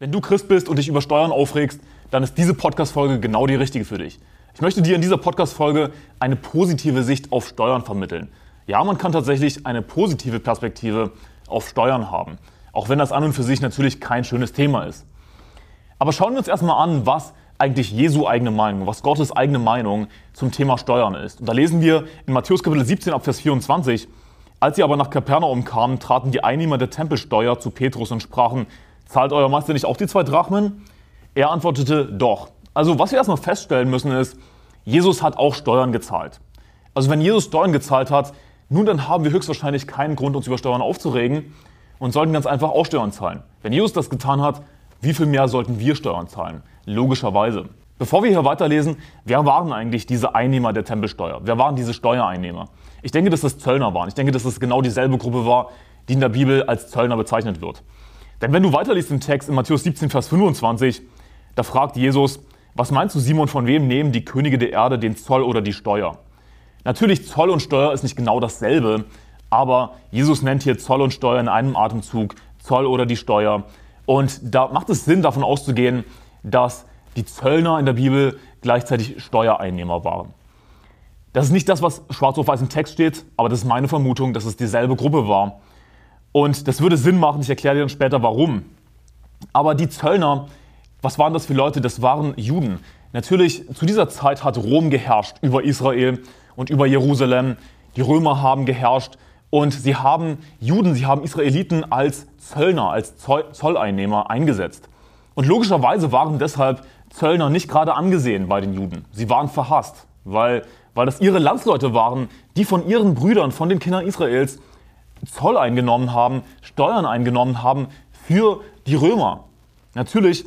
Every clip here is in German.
Wenn du Christ bist und dich über Steuern aufregst, dann ist diese Podcast-Folge genau die richtige für dich. Ich möchte dir in dieser Podcast-Folge eine positive Sicht auf Steuern vermitteln. Ja, man kann tatsächlich eine positive Perspektive auf Steuern haben. Auch wenn das an und für sich natürlich kein schönes Thema ist. Aber schauen wir uns erstmal an, was eigentlich Jesu eigene Meinung, was Gottes eigene Meinung zum Thema Steuern ist. Und da lesen wir in Matthäus Kapitel 17 ab Vers 24, als sie aber nach Kapernaum kamen, traten die Einnehmer der Tempelsteuer zu Petrus und sprachen, zahlt euer Meister nicht auch die zwei Drachmen? Er antwortete, doch. Also was wir erstmal feststellen müssen ist, Jesus hat auch Steuern gezahlt. Also wenn Jesus Steuern gezahlt hat, nun dann haben wir höchstwahrscheinlich keinen Grund, uns über Steuern aufzuregen und sollten ganz einfach auch Steuern zahlen. Wenn Jesus das getan hat, wie viel mehr sollten wir Steuern zahlen? Logischerweise. Bevor wir hier weiterlesen, wer waren eigentlich diese Einnehmer der Tempelsteuer? Wer waren diese Steuereinnehmer? Ich denke, dass das Zöllner waren. Ich denke, dass es genau dieselbe Gruppe war, die in der Bibel als Zöllner bezeichnet wird. Denn wenn du weiterliest im Text in Matthäus 17, Vers 25, da fragt Jesus, was meinst du, Simon, von wem nehmen die Könige der Erde den Zoll oder die Steuer? Natürlich, Zoll und Steuer ist nicht genau dasselbe, aber Jesus nennt hier Zoll und Steuer in einem Atemzug, Zoll oder die Steuer. Und da macht es Sinn, davon auszugehen, dass die Zöllner in der Bibel gleichzeitig Steuereinnehmer waren. Das ist nicht das, was schwarz auf weiß im Text steht, aber das ist meine Vermutung, dass es dieselbe Gruppe war. Und das würde Sinn machen, ich erkläre dir dann später warum. Aber die Zöllner, was waren das für Leute? Das waren Juden. Natürlich, zu dieser Zeit hat Rom geherrscht über Israel und über Jerusalem. Die Römer haben geherrscht und sie haben Juden, sie haben Israeliten als Zöllner, als Zolleinnehmer eingesetzt. Und logischerweise waren deshalb Zöllner nicht gerade angesehen bei den Juden. Sie waren verhasst, weil, weil das ihre Landsleute waren, die von ihren Brüdern, von den Kindern Israels Zoll eingenommen haben, Steuern eingenommen haben für die Römer. Natürlich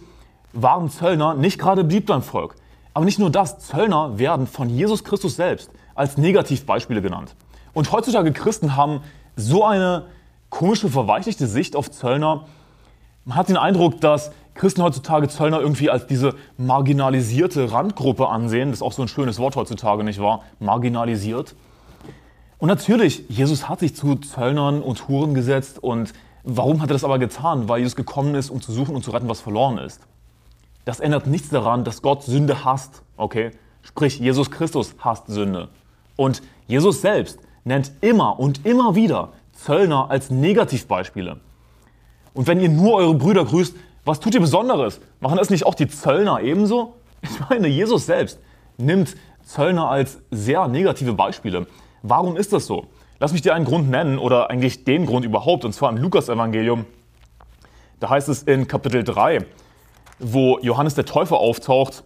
waren Zöllner nicht gerade beliebt beim Volk. Aber nicht nur das, Zöllner werden von Jesus Christus selbst als Negativbeispiele genannt. Und heutzutage Christen haben so eine komische, verweichlichte Sicht auf Zöllner. Man hat den Eindruck, dass Christen heutzutage Zöllner irgendwie als diese marginalisierte Randgruppe ansehen. Das ist auch so ein schönes Wort heutzutage, nicht wahr? Marginalisiert. Und natürlich, Jesus hat sich zu Zöllnern und Huren gesetzt. Und warum hat er das aber getan? Weil Jesus gekommen ist, um zu suchen und zu retten, was verloren ist. Das ändert nichts daran, dass Gott Sünde hasst. Okay? Sprich, Jesus Christus hasst Sünde. Und Jesus selbst nennt immer und immer wieder Zöllner als Negativbeispiele. Und wenn ihr nur eure Brüder grüßt, was tut ihr Besonderes? Machen das nicht auch die Zöllner ebenso? Ich meine, Jesus selbst nimmt Zöllner als sehr negative Beispiele. Warum ist das so? Lass mich dir einen Grund nennen oder eigentlich den Grund überhaupt, und zwar im Lukas-Evangelium. Da heißt es in Kapitel 3, wo Johannes der Täufer auftaucht,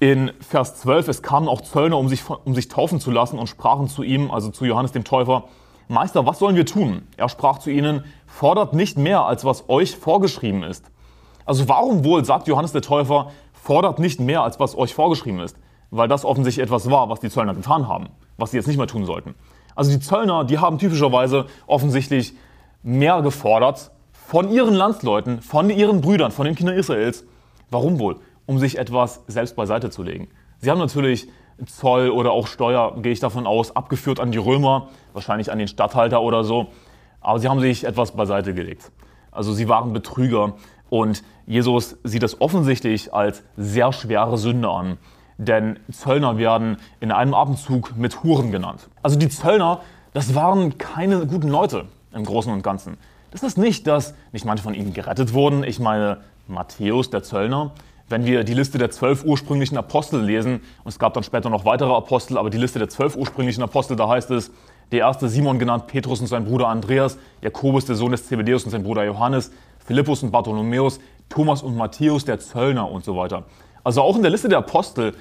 in Vers 12, es kamen auch Zöllner, um sich, um sich taufen zu lassen und sprachen zu ihm, also zu Johannes dem Täufer, Meister, was sollen wir tun? Er sprach zu ihnen, fordert nicht mehr, als was euch vorgeschrieben ist. Also warum wohl, sagt Johannes der Täufer, fordert nicht mehr, als was euch vorgeschrieben ist? Weil das offensichtlich etwas war, was die Zöllner getan haben was sie jetzt nicht mehr tun sollten. Also die Zöllner, die haben typischerweise offensichtlich mehr gefordert von ihren Landsleuten, von ihren Brüdern, von den Kindern Israels. Warum wohl? Um sich etwas selbst beiseite zu legen. Sie haben natürlich Zoll oder auch Steuer, gehe ich davon aus, abgeführt an die Römer, wahrscheinlich an den Statthalter oder so. Aber sie haben sich etwas beiseite gelegt. Also sie waren Betrüger und Jesus sieht das offensichtlich als sehr schwere Sünde an denn Zöllner werden in einem Atemzug mit Huren genannt. Also die Zöllner, das waren keine guten Leute im Großen und Ganzen. Das ist nicht, dass nicht manche von ihnen gerettet wurden. Ich meine, Matthäus, der Zöllner. Wenn wir die Liste der zwölf ursprünglichen Apostel lesen, und es gab dann später noch weitere Apostel, aber die Liste der zwölf ursprünglichen Apostel, da heißt es, der erste Simon genannt, Petrus und sein Bruder Andreas, Jakobus, der Sohn des Zebedeus und sein Bruder Johannes, Philippus und Bartholomäus, Thomas und Matthäus, der Zöllner und so weiter. Also auch in der Liste der Apostel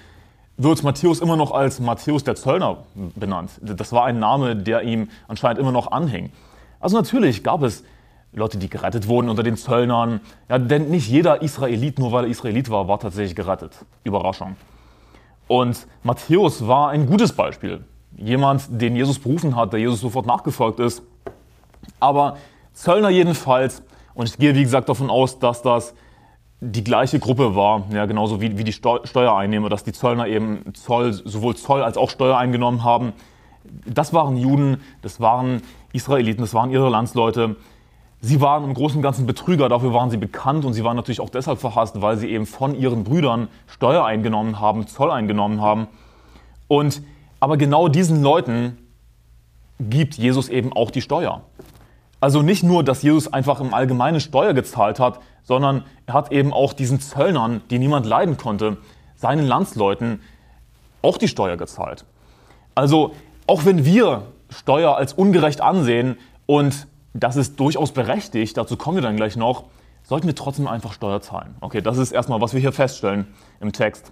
wird Matthäus immer noch als Matthäus der Zöllner benannt. Das war ein Name, der ihm anscheinend immer noch anhing. Also natürlich gab es Leute, die gerettet wurden unter den Zöllnern. Ja, denn nicht jeder Israelit, nur weil er Israelit war, war tatsächlich gerettet. Überraschung. Und Matthäus war ein gutes Beispiel. Jemand, den Jesus berufen hat, der Jesus sofort nachgefolgt ist. Aber Zöllner jedenfalls, und ich gehe wie gesagt davon aus, dass das die gleiche Gruppe war, ja, genauso wie, wie die Steu Steuereinnehmer, dass die Zöllner eben Zoll, sowohl Zoll als auch Steuer eingenommen haben. Das waren Juden, das waren Israeliten, das waren ihre Landsleute. sie waren im Großen und Ganzen Betrüger, dafür waren sie bekannt und sie waren natürlich auch deshalb verhasst, weil sie eben von ihren Brüdern Steuer eingenommen haben, Zoll eingenommen haben. Und aber genau diesen Leuten gibt Jesus eben auch die Steuer. Also nicht nur, dass Jesus einfach im Allgemeinen Steuer gezahlt hat, sondern er hat eben auch diesen Zöllnern, die niemand leiden konnte, seinen Landsleuten auch die Steuer gezahlt. Also auch wenn wir Steuer als ungerecht ansehen und das ist durchaus berechtigt, dazu kommen wir dann gleich noch, sollten wir trotzdem einfach Steuer zahlen. Okay, das ist erstmal, was wir hier feststellen im Text.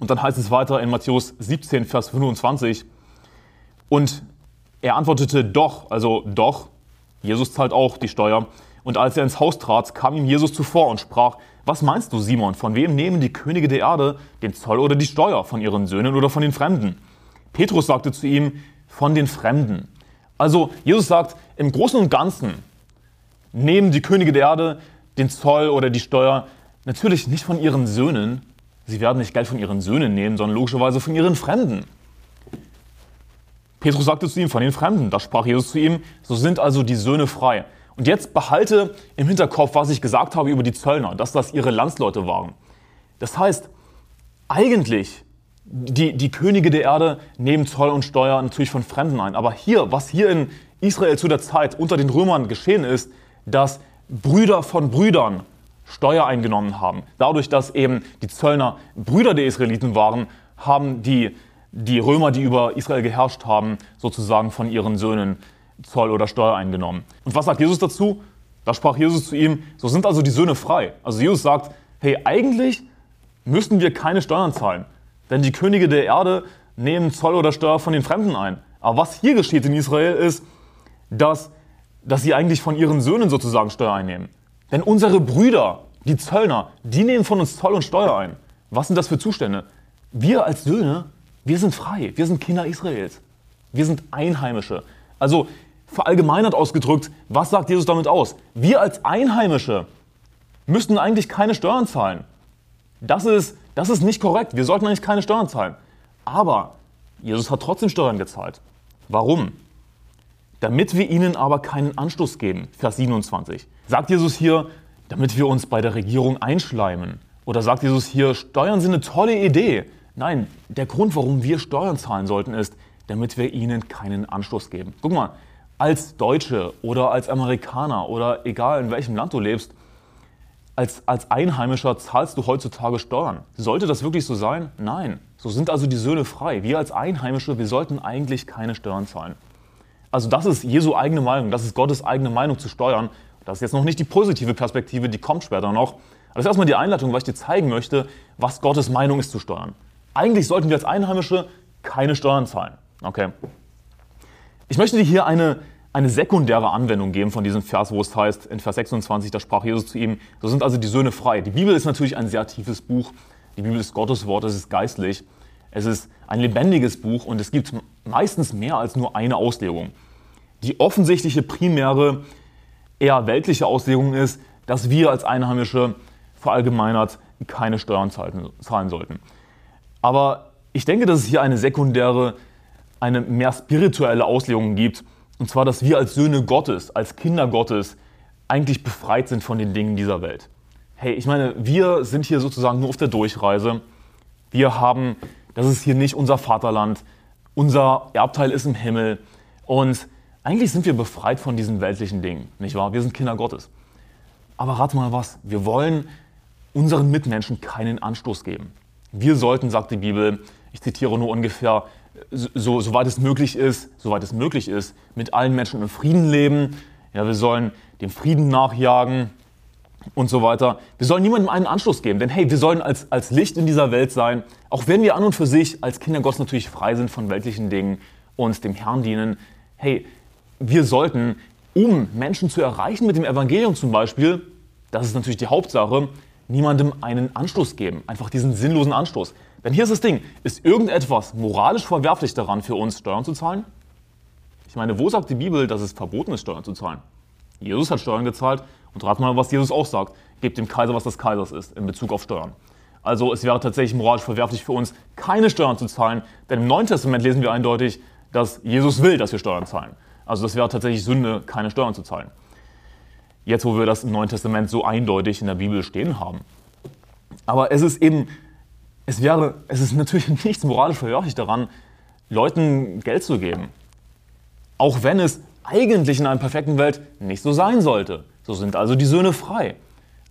Und dann heißt es weiter in Matthäus 17, Vers 25. Und er antwortete doch, also doch, Jesus zahlt auch die Steuer. Und als er ins Haus trat, kam ihm Jesus zuvor und sprach, was meinst du, Simon, von wem nehmen die Könige der Erde den Zoll oder die Steuer, von ihren Söhnen oder von den Fremden? Petrus sagte zu ihm, von den Fremden. Also Jesus sagt, im Großen und Ganzen nehmen die Könige der Erde den Zoll oder die Steuer natürlich nicht von ihren Söhnen, sie werden nicht Geld von ihren Söhnen nehmen, sondern logischerweise von ihren Fremden. Petrus sagte zu ihm, von den Fremden. Da sprach Jesus zu ihm, so sind also die Söhne frei. Und jetzt behalte im Hinterkopf, was ich gesagt habe über die Zöllner, dass das ihre Landsleute waren. Das heißt, eigentlich, die, die Könige der Erde nehmen Zoll und Steuer natürlich von Fremden ein. Aber hier, was hier in Israel zu der Zeit unter den Römern geschehen ist, dass Brüder von Brüdern Steuer eingenommen haben. Dadurch, dass eben die Zöllner Brüder der Israeliten waren, haben die die Römer, die über Israel geherrscht haben, sozusagen von ihren Söhnen Zoll oder Steuer eingenommen. Und was sagt Jesus dazu? Da sprach Jesus zu ihm, so sind also die Söhne frei. Also Jesus sagt, hey, eigentlich müssten wir keine Steuern zahlen, denn die Könige der Erde nehmen Zoll oder Steuer von den Fremden ein. Aber was hier geschieht in Israel ist, dass, dass sie eigentlich von ihren Söhnen sozusagen Steuer einnehmen. Denn unsere Brüder, die Zöllner, die nehmen von uns Zoll und Steuer ein. Was sind das für Zustände? Wir als Söhne wir sind frei, wir sind Kinder Israels. Wir sind Einheimische. Also verallgemeinert ausgedrückt, was sagt Jesus damit aus? Wir als Einheimische müssten eigentlich keine Steuern zahlen. Das ist, das ist nicht korrekt. Wir sollten eigentlich keine Steuern zahlen. Aber Jesus hat trotzdem Steuern gezahlt. Warum? Damit wir ihnen aber keinen Anstoß geben. Vers 27. Sagt Jesus hier, damit wir uns bei der Regierung einschleimen? Oder sagt Jesus hier, Steuern sind eine tolle Idee? Nein, der Grund, warum wir Steuern zahlen sollten, ist, damit wir ihnen keinen Anstoß geben. Guck mal, als Deutsche oder als Amerikaner oder egal in welchem Land du lebst, als, als Einheimischer zahlst du heutzutage Steuern. Sollte das wirklich so sein? Nein. So sind also die Söhne frei. Wir als Einheimische, wir sollten eigentlich keine Steuern zahlen. Also das ist Jesu eigene Meinung, das ist Gottes eigene Meinung zu Steuern. Das ist jetzt noch nicht die positive Perspektive, die kommt später noch. Aber das ist erstmal die Einleitung, weil ich dir zeigen möchte, was Gottes Meinung ist zu Steuern. Eigentlich sollten wir als Einheimische keine Steuern zahlen. Okay. Ich möchte dir hier eine, eine sekundäre Anwendung geben von diesem Vers, wo es heißt, in Vers 26, da sprach Jesus zu ihm, so sind also die Söhne frei. Die Bibel ist natürlich ein sehr tiefes Buch. Die Bibel ist Gottes Wort, es ist geistlich. Es ist ein lebendiges Buch und es gibt meistens mehr als nur eine Auslegung. Die offensichtliche, primäre, eher weltliche Auslegung ist, dass wir als Einheimische verallgemeinert keine Steuern zahlen sollten. Aber ich denke, dass es hier eine sekundäre, eine mehr spirituelle Auslegung gibt. Und zwar, dass wir als Söhne Gottes, als Kinder Gottes eigentlich befreit sind von den Dingen dieser Welt. Hey, ich meine, wir sind hier sozusagen nur auf der Durchreise. Wir haben, das ist hier nicht unser Vaterland. Unser Erbteil ist im Himmel. Und eigentlich sind wir befreit von diesen weltlichen Dingen, nicht wahr? Wir sind Kinder Gottes. Aber rat mal was, wir wollen unseren Mitmenschen keinen Anstoß geben. Wir sollten, sagt die Bibel, ich zitiere nur ungefähr, so, soweit es möglich ist, soweit es möglich ist, mit allen Menschen im Frieden leben. Ja, wir sollen dem Frieden nachjagen und so weiter. Wir sollen niemandem einen Anschluss geben, denn hey, wir sollen als, als Licht in dieser Welt sein, auch wenn wir an und für sich als Kinder Gottes natürlich frei sind von weltlichen Dingen und dem Herrn dienen. Hey, wir sollten, um Menschen zu erreichen mit dem Evangelium zum Beispiel, das ist natürlich die Hauptsache, niemandem einen Anstoß geben. Einfach diesen sinnlosen Anstoß. Denn hier ist das Ding, ist irgendetwas moralisch verwerflich daran für uns, Steuern zu zahlen? Ich meine, wo sagt die Bibel, dass es verboten ist, Steuern zu zahlen? Jesus hat Steuern gezahlt und rat mal, was Jesus auch sagt. Gebt dem Kaiser, was des Kaisers ist, in Bezug auf Steuern. Also es wäre tatsächlich moralisch verwerflich für uns, keine Steuern zu zahlen, denn im Neuen Testament lesen wir eindeutig, dass Jesus will, dass wir Steuern zahlen. Also das wäre tatsächlich Sünde, keine Steuern zu zahlen. Jetzt, wo wir das im Neuen Testament so eindeutig in der Bibel stehen haben. Aber es ist eben, es wäre, es ist natürlich nichts moralisch verwerflich daran, Leuten Geld zu geben. Auch wenn es eigentlich in einer perfekten Welt nicht so sein sollte. So sind also die Söhne frei.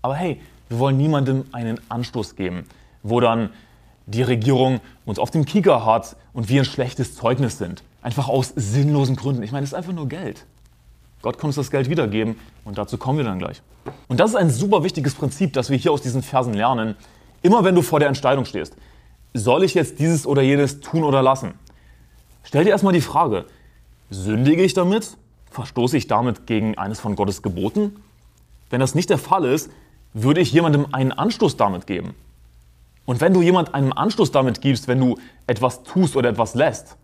Aber hey, wir wollen niemandem einen Anstoß geben, wo dann die Regierung uns auf dem Kieker hat und wir ein schlechtes Zeugnis sind. Einfach aus sinnlosen Gründen. Ich meine, es ist einfach nur Geld. Gott kann uns das Geld wiedergeben und dazu kommen wir dann gleich. Und das ist ein super wichtiges Prinzip, das wir hier aus diesen Versen lernen. Immer wenn du vor der Entscheidung stehst, soll ich jetzt dieses oder jenes tun oder lassen? Stell dir erstmal die Frage, sündige ich damit? Verstoße ich damit gegen eines von Gottes Geboten? Wenn das nicht der Fall ist, würde ich jemandem einen Anstoß damit geben. Und wenn du jemand einen Anstoß damit gibst, wenn du etwas tust oder etwas lässt,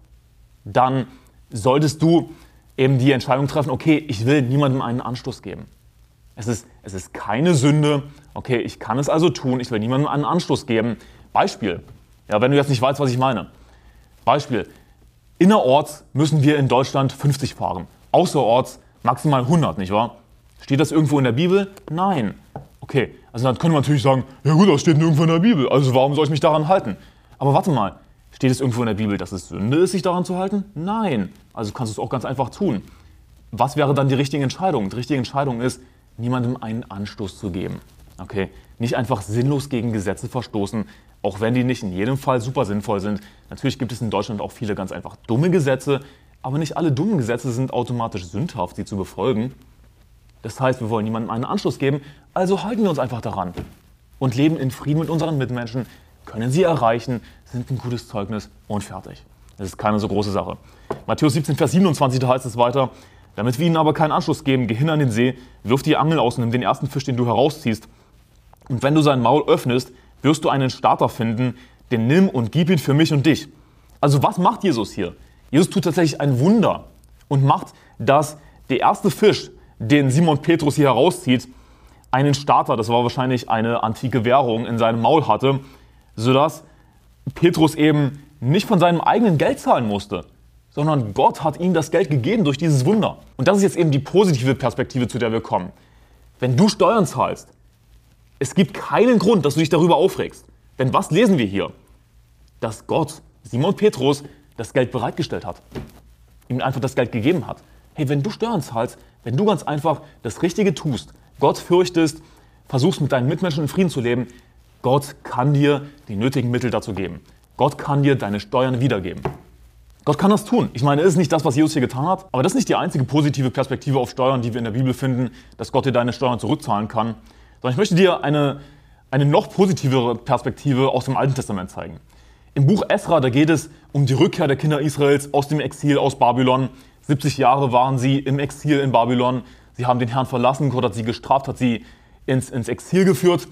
dann solltest du eben die Entscheidung treffen, okay, ich will niemandem einen Anstoß geben. Es ist, es ist keine Sünde, okay, ich kann es also tun, ich will niemandem einen Anstoß geben. Beispiel, ja, wenn du jetzt nicht weißt, was ich meine. Beispiel, innerorts müssen wir in Deutschland 50 fahren, außerorts maximal 100, nicht wahr? Steht das irgendwo in der Bibel? Nein. Okay, also dann können wir natürlich sagen, ja gut, das steht nirgendwo in der Bibel, also warum soll ich mich daran halten? Aber warte mal, steht es irgendwo in der Bibel, dass es Sünde ist, sich daran zu halten? Nein. Also kannst du es auch ganz einfach tun. Was wäre dann die richtige Entscheidung? Die richtige Entscheidung ist, niemandem einen Anstoß zu geben. Okay? Nicht einfach sinnlos gegen Gesetze verstoßen, auch wenn die nicht in jedem Fall super sinnvoll sind. Natürlich gibt es in Deutschland auch viele ganz einfach dumme Gesetze, aber nicht alle dummen Gesetze sind automatisch sündhaft, sie zu befolgen. Das heißt, wir wollen niemandem einen Anschluss geben, also halten wir uns einfach daran und leben in Frieden mit unseren Mitmenschen, können sie erreichen, sind ein gutes Zeugnis und fertig. Das ist keine so große Sache. Matthäus 17, Vers 27, da heißt es weiter, damit wir ihnen aber keinen Anschluss geben, geh hin an den See, wirf die Angel aus und nimm den ersten Fisch, den du herausziehst. Und wenn du sein Maul öffnest, wirst du einen Starter finden, den nimm und gib ihn für mich und dich. Also was macht Jesus hier? Jesus tut tatsächlich ein Wunder und macht, dass der erste Fisch, den Simon Petrus hier herauszieht, einen Starter, das war wahrscheinlich eine antike Währung, in seinem Maul hatte, sodass Petrus eben nicht von seinem eigenen Geld zahlen musste, sondern Gott hat ihm das Geld gegeben durch dieses Wunder. Und das ist jetzt eben die positive Perspektive, zu der wir kommen. Wenn du Steuern zahlst, es gibt keinen Grund, dass du dich darüber aufregst. Denn was lesen wir hier? Dass Gott Simon Petrus das Geld bereitgestellt hat, ihm einfach das Geld gegeben hat. Hey, wenn du Steuern zahlst, wenn du ganz einfach das Richtige tust, Gott fürchtest, versuchst mit deinen Mitmenschen in Frieden zu leben, Gott kann dir die nötigen Mittel dazu geben. Gott kann dir deine Steuern wiedergeben. Gott kann das tun. Ich meine, es ist nicht das, was Jesus hier getan hat, aber das ist nicht die einzige positive Perspektive auf Steuern, die wir in der Bibel finden, dass Gott dir deine Steuern zurückzahlen kann. Sondern ich möchte dir eine, eine noch positivere Perspektive aus dem Alten Testament zeigen. Im Buch Esra, da geht es um die Rückkehr der Kinder Israels aus dem Exil aus Babylon. 70 Jahre waren sie im Exil in Babylon. Sie haben den Herrn verlassen, Gott hat sie gestraft, hat sie ins, ins Exil geführt.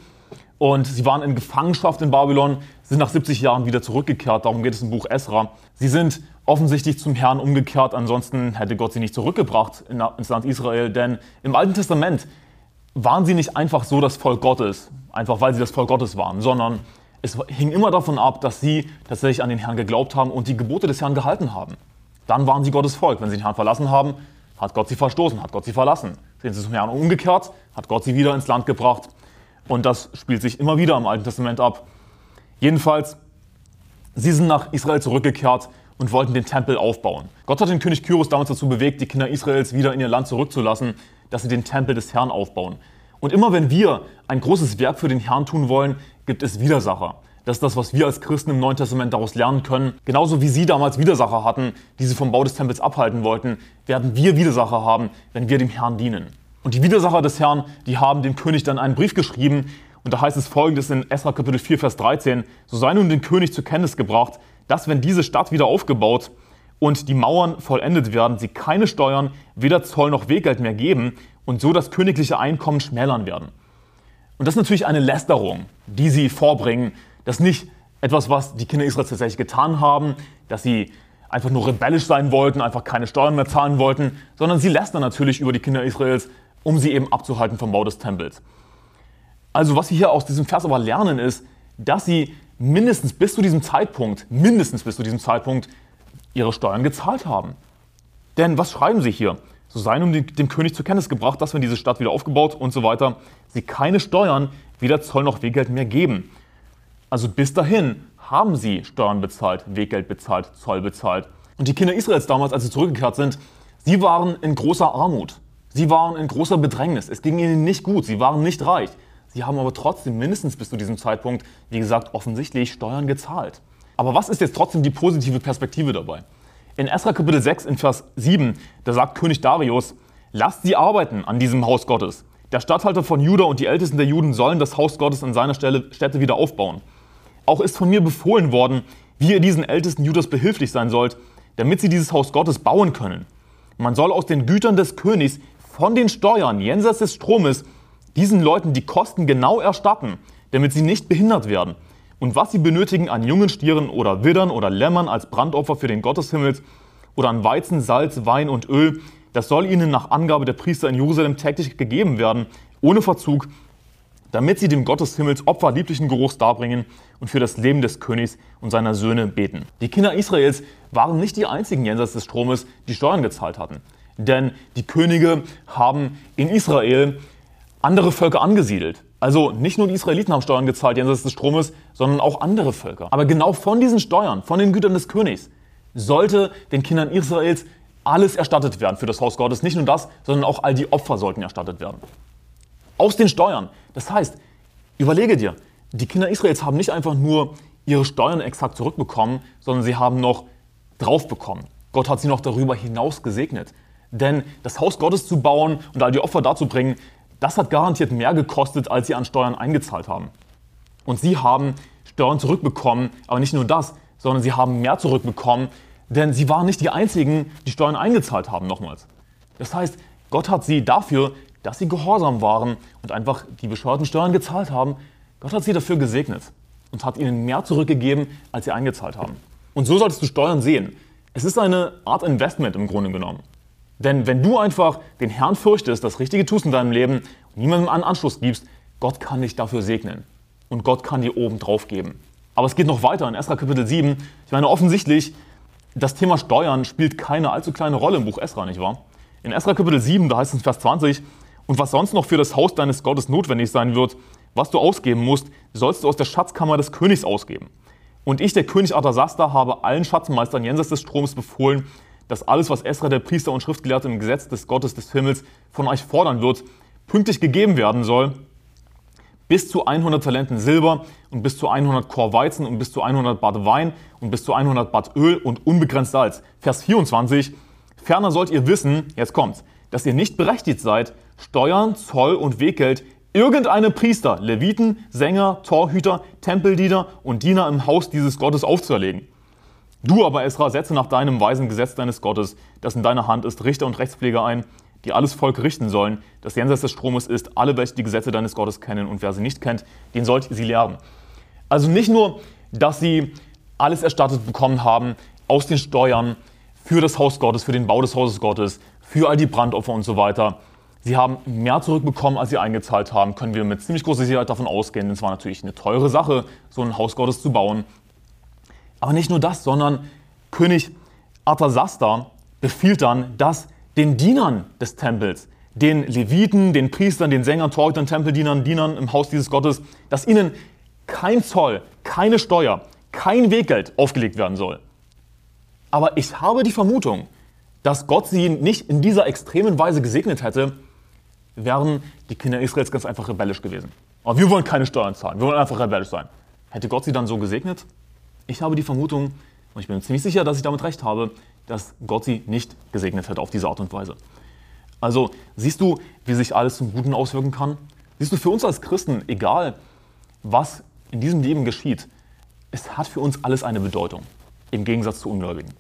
Und sie waren in Gefangenschaft in Babylon, sind nach 70 Jahren wieder zurückgekehrt. Darum geht es im Buch Esra. Sie sind offensichtlich zum Herrn umgekehrt, ansonsten hätte Gott sie nicht zurückgebracht ins Land Israel. Denn im Alten Testament waren sie nicht einfach so das Volk Gottes, einfach weil sie das Volk Gottes waren, sondern es hing immer davon ab, dass sie tatsächlich an den Herrn geglaubt haben und die Gebote des Herrn gehalten haben. Dann waren sie Gottes Volk. Wenn sie den Herrn verlassen haben, hat Gott sie verstoßen, hat Gott sie verlassen. Sind sie zum Herrn umgekehrt, hat Gott sie wieder ins Land gebracht. Und das spielt sich immer wieder im Alten Testament ab. Jedenfalls, sie sind nach Israel zurückgekehrt und wollten den Tempel aufbauen. Gott hat den König Kyros damals dazu bewegt, die Kinder Israels wieder in ihr Land zurückzulassen, dass sie den Tempel des Herrn aufbauen. Und immer wenn wir ein großes Werk für den Herrn tun wollen, gibt es Widersacher. Das ist das, was wir als Christen im Neuen Testament daraus lernen können. Genauso wie sie damals Widersacher hatten, die sie vom Bau des Tempels abhalten wollten, werden wir Widersacher haben, wenn wir dem Herrn dienen. Und die Widersacher des Herrn, die haben dem König dann einen Brief geschrieben. Und da heißt es folgendes in Esra Kapitel 4, Vers 13. So sei nun den König zur Kenntnis gebracht, dass wenn diese Stadt wieder aufgebaut und die Mauern vollendet werden, sie keine Steuern, weder Zoll noch Weggeld mehr geben und so das königliche Einkommen schmälern werden. Und das ist natürlich eine Lästerung, die sie vorbringen. Das ist nicht etwas, was die Kinder Israels tatsächlich getan haben, dass sie einfach nur rebellisch sein wollten, einfach keine Steuern mehr zahlen wollten, sondern sie lästern natürlich über die Kinder Israels, um sie eben abzuhalten vom Bau des Tempels. Also was wir hier aus diesem Vers aber lernen ist, dass sie mindestens bis zu diesem Zeitpunkt, mindestens bis zu diesem Zeitpunkt ihre Steuern gezahlt haben. Denn was schreiben sie hier? so seien um dem König zur Kenntnis gebracht, dass wir diese Stadt wieder aufgebaut und so weiter, sie keine Steuern, weder Zoll noch Weggeld mehr geben. Also bis dahin haben sie Steuern bezahlt, Weggeld bezahlt, Zoll bezahlt. Und die Kinder Israels damals, als sie zurückgekehrt sind, sie waren in großer Armut. Sie waren in großer Bedrängnis. Es ging ihnen nicht gut. Sie waren nicht reich. Sie haben aber trotzdem mindestens bis zu diesem Zeitpunkt, wie gesagt, offensichtlich Steuern gezahlt. Aber was ist jetzt trotzdem die positive Perspektive dabei? In Esra Kapitel 6 in Vers 7, da sagt König Darius, lasst sie arbeiten an diesem Haus Gottes. Der Statthalter von Juda und die Ältesten der Juden sollen das Haus Gottes an seiner Stelle, Stätte wieder aufbauen. Auch ist von mir befohlen worden, wie ihr diesen Ältesten Judas behilflich sein sollt, damit sie dieses Haus Gottes bauen können. Man soll aus den Gütern des Königs von den Steuern jenseits des Stromes diesen Leuten die Kosten genau erstatten, damit sie nicht behindert werden. Und was sie benötigen an jungen Stieren oder Widdern oder Lämmern als Brandopfer für den Gott des Himmels oder an Weizen, Salz, Wein und Öl, das soll ihnen nach Angabe der Priester in Jerusalem täglich gegeben werden, ohne Verzug, damit sie dem Gott Himmels Opfer lieblichen Geruchs darbringen und für das Leben des Königs und seiner Söhne beten. Die Kinder Israels waren nicht die einzigen jenseits des Stromes, die Steuern gezahlt hatten. Denn die Könige haben in Israel andere Völker angesiedelt. Also nicht nur die Israeliten haben Steuern gezahlt jenseits des Stromes, sondern auch andere Völker. Aber genau von diesen Steuern, von den Gütern des Königs, sollte den Kindern Israels alles erstattet werden für das Haus Gottes. Nicht nur das, sondern auch all die Opfer sollten erstattet werden. Aus den Steuern. Das heißt, überlege dir, die Kinder Israels haben nicht einfach nur ihre Steuern exakt zurückbekommen, sondern sie haben noch drauf bekommen. Gott hat sie noch darüber hinaus gesegnet. Denn das Haus Gottes zu bauen und all die Opfer dazu bringen, das hat garantiert mehr gekostet, als sie an Steuern eingezahlt haben. Und sie haben Steuern zurückbekommen, aber nicht nur das, sondern sie haben mehr zurückbekommen, denn sie waren nicht die einzigen, die Steuern eingezahlt haben, nochmals. Das heißt, Gott hat sie dafür, dass sie gehorsam waren und einfach die bescheuerten Steuern gezahlt haben, Gott hat sie dafür gesegnet und hat ihnen mehr zurückgegeben, als sie eingezahlt haben. Und so solltest du Steuern sehen. Es ist eine Art Investment im Grunde genommen. Denn wenn du einfach den Herrn fürchtest, das Richtige tust in deinem Leben und niemandem einen Anschluss gibst, Gott kann dich dafür segnen. Und Gott kann dir oben drauf geben. Aber es geht noch weiter in Esra Kapitel 7. Ich meine, offensichtlich, das Thema Steuern spielt keine allzu kleine Rolle im Buch Esra, nicht wahr? In Esra Kapitel 7, da heißt es in Vers 20, und was sonst noch für das Haus deines Gottes notwendig sein wird, was du ausgeben musst, sollst du aus der Schatzkammer des Königs ausgeben. Und ich, der König Arthasasta, habe allen Schatzmeistern jenseits des Stroms befohlen, dass alles, was Esra, der Priester und Schriftgelehrte im Gesetz des Gottes des Himmels von euch fordern wird, pünktlich gegeben werden soll, bis zu 100 Talenten Silber und bis zu 100 Chor Weizen und bis zu 100 Bad Wein und bis zu 100 Bad Öl und unbegrenzt Salz. Vers 24. Ferner sollt ihr wissen, jetzt kommt's, dass ihr nicht berechtigt seid, Steuern, Zoll und Weggeld irgendeinem Priester, Leviten, Sänger, Torhüter, Tempeldiener und Diener im Haus dieses Gottes aufzuerlegen. Du aber, Esra, setze nach deinem weisen Gesetz deines Gottes, das in deiner Hand ist, Richter und Rechtspfleger ein, die alles Volk richten sollen, das jenseits des Stromes ist, alle, welche die Gesetze deines Gottes kennen und wer sie nicht kennt, den sollt ihr sie lernen. Also nicht nur, dass sie alles erstattet bekommen haben aus den Steuern für das Haus Gottes, für den Bau des Hauses Gottes, für all die Brandopfer und so weiter. Sie haben mehr zurückbekommen, als sie eingezahlt haben, können wir mit ziemlich großer Sicherheit davon ausgehen. Denn es war natürlich eine teure Sache, so ein Haus Gottes zu bauen. Aber nicht nur das, sondern König Arthasasta befiehlt dann, dass den Dienern des Tempels, den Leviten, den Priestern, den Sängern, Torhütern, Tempeldienern, Dienern im Haus dieses Gottes, dass ihnen kein Zoll, keine Steuer, kein Weggeld aufgelegt werden soll. Aber ich habe die Vermutung, dass Gott sie nicht in dieser extremen Weise gesegnet hätte, wären die Kinder Israels ganz einfach rebellisch gewesen. Aber wir wollen keine Steuern zahlen, wir wollen einfach rebellisch sein. Hätte Gott sie dann so gesegnet? Ich habe die Vermutung, und ich bin ziemlich sicher, dass ich damit recht habe, dass Gott sie nicht gesegnet hätte auf diese Art und Weise. Also siehst du, wie sich alles zum Guten auswirken kann? Siehst du, für uns als Christen, egal was in diesem Leben geschieht, es hat für uns alles eine Bedeutung, im Gegensatz zu Ungläubigen.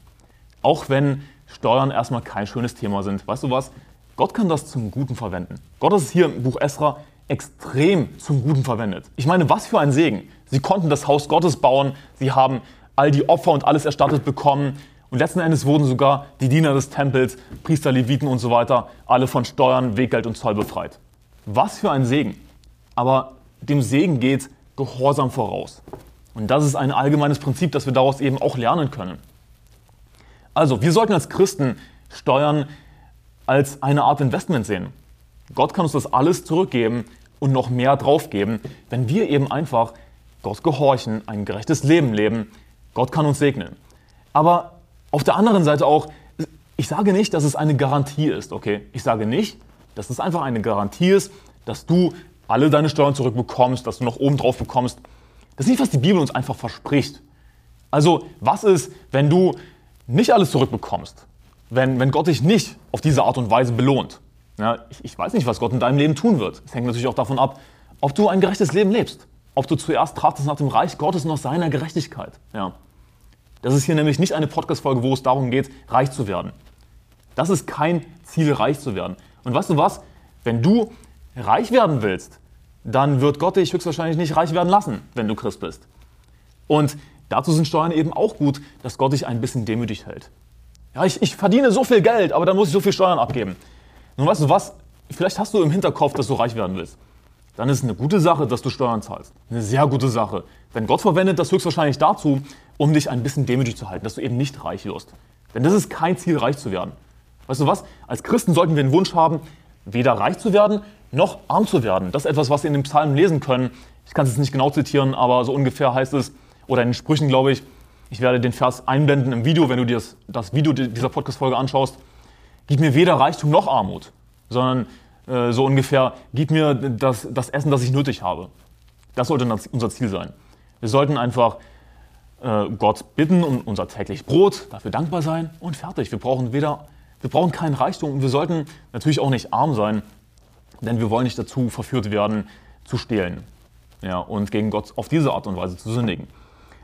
Auch wenn Steuern erstmal kein schönes Thema sind. Weißt du was? Gott kann das zum Guten verwenden. Gott hat es hier im Buch Esra extrem zum Guten verwendet. Ich meine, was für ein Segen. Sie konnten das Haus Gottes bauen, sie haben all die Opfer und alles erstattet bekommen. Und letzten Endes wurden sogar die Diener des Tempels, Priester, Leviten und so weiter, alle von Steuern, Weggeld und Zoll befreit. Was für ein Segen. Aber dem Segen geht Gehorsam voraus. Und das ist ein allgemeines Prinzip, das wir daraus eben auch lernen können. Also, wir sollten als Christen Steuern als eine Art Investment sehen. Gott kann uns das alles zurückgeben und noch mehr draufgeben, wenn wir eben einfach Gott gehorchen, ein gerechtes Leben leben. Gott kann uns segnen. Aber auf der anderen Seite auch, ich sage nicht, dass es eine Garantie ist, okay? Ich sage nicht, dass es einfach eine Garantie ist, dass du alle deine Steuern zurückbekommst, dass du noch oben drauf bekommst. Das ist nicht, was die Bibel uns einfach verspricht. Also, was ist, wenn du nicht alles zurückbekommst? Wenn, wenn Gott dich nicht auf diese Art und Weise belohnt? Ja, ich, ich weiß nicht, was Gott in deinem Leben tun wird. Es hängt natürlich auch davon ab, ob du ein gerechtes Leben lebst. Ob du zuerst trachtest nach dem Reich Gottes und nach seiner Gerechtigkeit. Ja. Das ist hier nämlich nicht eine Podcast-Folge, wo es darum geht, reich zu werden. Das ist kein Ziel, reich zu werden. Und weißt du was? Wenn du reich werden willst, dann wird Gott dich höchstwahrscheinlich nicht reich werden lassen, wenn du Christ bist. Und dazu sind Steuern eben auch gut, dass Gott dich ein bisschen demütig hält. Ja, ich, ich verdiene so viel Geld, aber dann muss ich so viel Steuern abgeben. Nun weißt du was? Vielleicht hast du im Hinterkopf, dass du reich werden willst. Dann ist es eine gute Sache, dass du Steuern zahlst. Eine sehr gute Sache. Denn Gott verwendet das höchstwahrscheinlich dazu, um dich ein bisschen demütig zu halten, dass du eben nicht reich wirst. Denn das ist kein Ziel, reich zu werden. Weißt du was? Als Christen sollten wir den Wunsch haben, weder reich zu werden, noch arm zu werden. Das ist etwas, was wir in den Psalmen lesen können. Ich kann es jetzt nicht genau zitieren, aber so ungefähr heißt es, oder in den Sprüchen, glaube ich, ich werde den Vers einblenden im Video, wenn du dir das, das Video dieser Podcast-Folge anschaust. Gib mir weder Reichtum noch Armut, sondern äh, so ungefähr, gib mir das, das Essen, das ich nötig habe. Das sollte unser Ziel sein. Wir sollten einfach äh, Gott bitten um unser täglich Brot, dafür dankbar sein und fertig. Wir brauchen weder, wir brauchen keinen Reichtum und wir sollten natürlich auch nicht arm sein, denn wir wollen nicht dazu verführt werden, zu stehlen ja, und gegen Gott auf diese Art und Weise zu sündigen.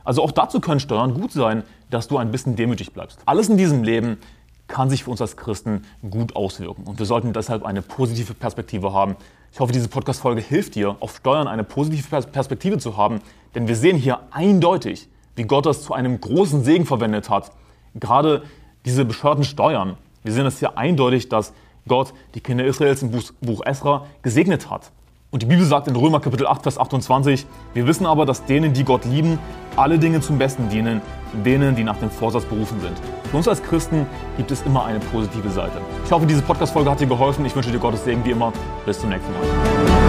Also auch dazu können Steuern gut sein, dass du ein bisschen demütig bleibst. Alles in diesem Leben kann sich für uns als Christen gut auswirken und wir sollten deshalb eine positive Perspektive haben. Ich hoffe, diese Podcast-Folge hilft dir, auf Steuern eine positive Perspektive zu haben, denn wir sehen hier eindeutig, wie Gott das zu einem großen Segen verwendet hat. Gerade diese bescheuerten Steuern. Wir sehen das hier eindeutig, dass Gott die Kinder Israels im Buch Esra gesegnet hat. Und die Bibel sagt in Römer Kapitel 8, Vers 28, wir wissen aber, dass denen, die Gott lieben, alle Dinge zum Besten dienen, denen, die nach dem Vorsatz berufen sind. Für uns als Christen gibt es immer eine positive Seite. Ich hoffe, diese Podcast-Folge hat dir geholfen. Ich wünsche dir Gottes Segen wie immer. Bis zum nächsten Mal.